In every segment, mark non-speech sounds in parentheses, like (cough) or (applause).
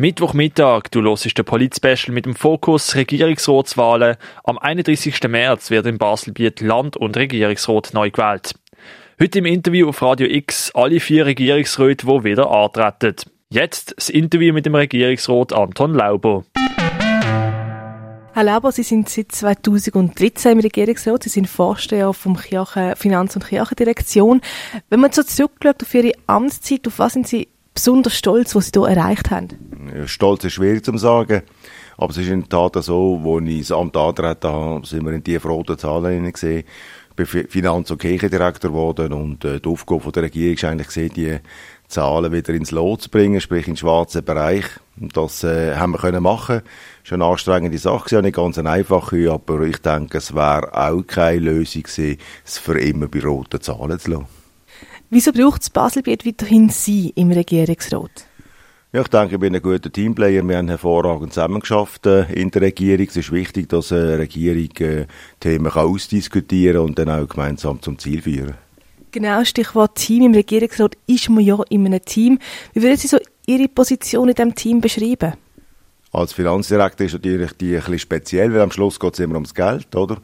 Mittwochmittag, du hörst den Polit-Special mit dem Fokus Regierungsratswahlen. Am 31. März wird in Baselbiet Land- und Regierungsrat neu gewählt. Heute im Interview auf Radio X alle vier Regierungsräte, die wieder antreten. Jetzt das Interview mit dem Regierungsrat Anton Lauber. Herr Lauber, Sie sind seit 2013 im Regierungsrat. Sie sind Vorsteher vom Kirchen, Finanz- und Kirchendirektion. Wenn man so zurückschaut auf Ihre Amtszeit, auf was sind Sie besonders stolz, was Sie hier erreicht haben? Stolz ist schwierig zu sagen. Aber es ist in der Tat so, als ich das Amt angetreten habe, sind wir in die roten Zahlen gesehen. Ich bin Finanz- und Kirchendirektor geworden und äh, die Aufgabe der Regierung ist eigentlich gesehen, die Zahlen wieder ins Lot zu bringen, sprich in den schwarzen Bereich. Und das äh, haben wir können machen. War eine anstrengende Sache, auch nicht ganz einfach, aber ich denke, es wäre auch keine Lösung gewesen, es für immer bei roten Zahlen zu lassen. Wieso braucht es Baselbiet weiterhin Sie im Regierungsrat? Ja, ich denke, ich bin ein guter Teamplayer. Wir haben hervorragend zusammengeschafft äh, in der Regierung. Es ist wichtig, dass eine Regierung äh, Themen kann ausdiskutieren und dann auch gemeinsam zum Ziel führen. Genau, Stichwort Team im Regierungsrat ist man ja in einem Team. Wie würden Sie so Ihre Position in diesem Team beschreiben? Als Finanzdirektor ist natürlich die ein bisschen speziell, weil am Schluss geht es immer ums Geld, oder?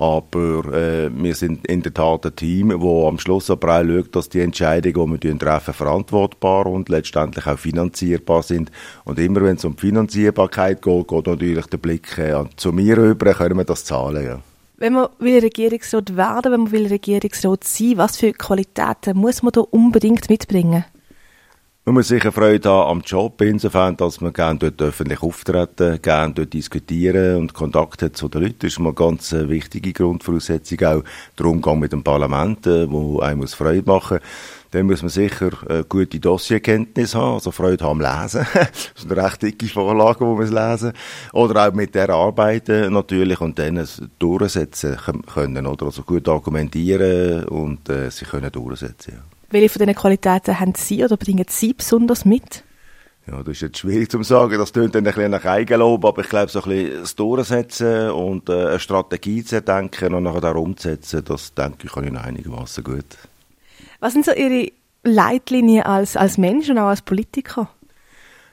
Aber äh, wir sind in der Tat ein Team, wo am Schluss aber auch schaut, dass die Entscheidungen, die wir treffen, verantwortbar und letztendlich auch finanzierbar sind. Und immer wenn es um die Finanzierbarkeit geht, geht natürlich der Blick äh, zu mir rüber, können wir das zahlen, ja. Wenn man will Regierungsrat werden, wenn man will Regierungsrat sein, was für Qualitäten muss man da unbedingt mitbringen? Man muss sicher Freude haben am Job, insofern, dass man gerne dort öffentlich auftreten, gerne dort diskutieren und Kontakt hat zu den Leuten. Das ist mal eine ganz äh, wichtige Grundvoraussetzung. Auch der Umgang mit dem Parlament, äh, wo einem muss Freude machen dann muss man sicher äh, gute Dossierkenntnis haben, also Freude haben am Lesen. (laughs) das eine recht dicke Vorlage, die man lesen Oder auch mit der arbeiten natürlich und dann es durchsetzen können, oder? Also gut argumentieren und äh, sie können durchsetzen, ja. Welche von diesen Qualitäten haben Sie oder bringen Sie besonders mit? Ja, das ist jetzt schwierig zu sagen. Das tönt dann ein bisschen nach Eigenlob, aber ich glaube, so ein bisschen das Durchsetzen und äh, eine Strategie zu denken und nachher auch umzusetzen, das denke ich, kann ich einigermaßen gut. Was sind so Ihre Leitlinien als, als Mensch und auch als Politiker?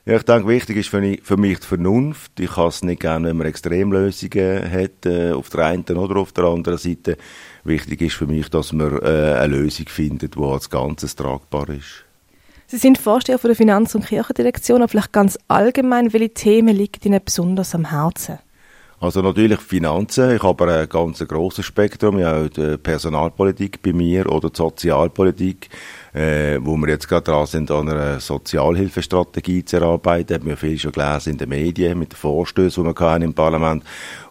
Ja, ich denke, wichtig ist für mich, für mich die Vernunft. Ich habe es nicht gerne, wenn man Extremlösungen hat, äh, auf der einen oder auf der anderen Seite. Wichtig ist für mich, dass man äh, eine Lösung findet, die als Ganzes tragbar ist. Sie sind Vorsteher von der Finanz- und Kirchendirektion, aber vielleicht ganz allgemein, welche Themen liegen Ihnen besonders am Herzen? Also natürlich Finanzen. Ich habe ein ganz grosses Spektrum. Ja, auch die Personalpolitik bei mir oder die Sozialpolitik, äh, wo wir jetzt gerade dran sind, an einer Sozialhilfestrategie zu erarbeiten. Haben wir viel schon gelesen in den Medien mit den Vorstößen, die wir hatten im Parlament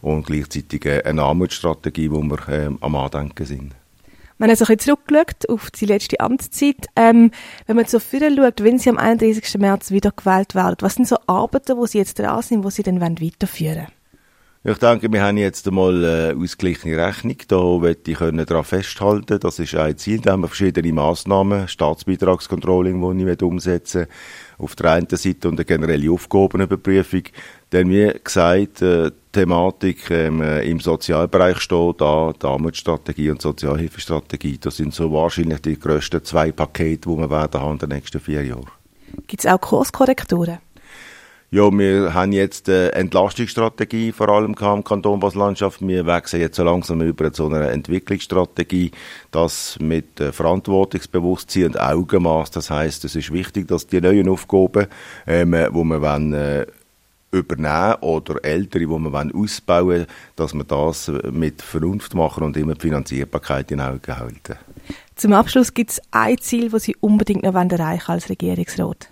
und gleichzeitig eine Armutsstrategie, wo wir äh, am Andenken sind. Wenn man so ein zurückschaut auf die letzte Amtszeit, ähm, wenn man so viel schaut, wenn Sie am 31. März wieder gewählt werden, was sind so Arbeiten, wo Sie jetzt dran sind, wo Sie dann weiterführen wollen? Ich denke, wir haben jetzt einmal eine ausgeglichene Rechnung. Da möchte ich daran festhalten. Das ist ein Ziel. Da haben wir verschiedene Massnahmen, Staatsbeitragscontrolling, die ich umsetzen Auf der einen Seite und eine generelle Aufgabenüberprüfung. Denn wie gesagt, äh, Thematik ähm, im Sozialbereich steht da, die Armutsstrategie und Sozialhilfestrategie. Das sind so wahrscheinlich die grössten zwei Pakete, die wir werden haben in den nächsten vier Jahren. Gibt es auch Kurskorrekturen? Ja, wir haben jetzt eine Entlastungsstrategie vor allem im Kanton Basel-Landschaft. Wir wechseln jetzt so langsam über zu einer Entwicklungsstrategie, das mit Verantwortungsbewusstsein und Augenmaß. Das heißt, es ist wichtig, dass die neuen Aufgaben, ähm, wo wir wollen, äh, übernehmen oder ältere, die wollen, ausbauen wollen, dass wir das mit Vernunft machen und immer die Finanzierbarkeit in Augen halten. Zum Abschluss gibt es ein Ziel, das Sie unbedingt noch erreichen als Regierungsrat.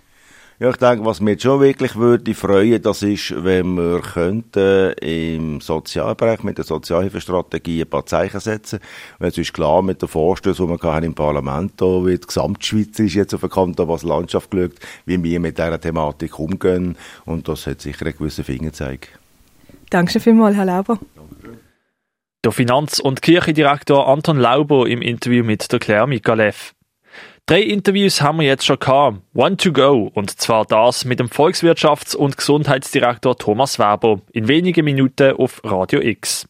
Ja, ich denke, was mich schon wirklich würde freuen, das ist, wenn wir könnten im Sozialbereich mit der Sozialhilfestrategie ein paar Zeichen setzen. Weil es ist klar, mit der Vorstöße, die wir haben im Parlament, da wird gesamtschweizerisch jetzt auf der Kanton was Landschaft geschaut, wie wir mit dieser Thematik umgehen. Und das hat sicher einen gewissen Fingerzeig. Danke vielmals, Herr Lauber. Der Finanz- und Kirchendirektor Anton Lauber im Interview mit der Claire Mikalev. Drei Interviews haben wir jetzt schon gehabt. One to go. Und zwar das mit dem Volkswirtschafts- und Gesundheitsdirektor Thomas Weber in wenigen Minuten auf Radio X.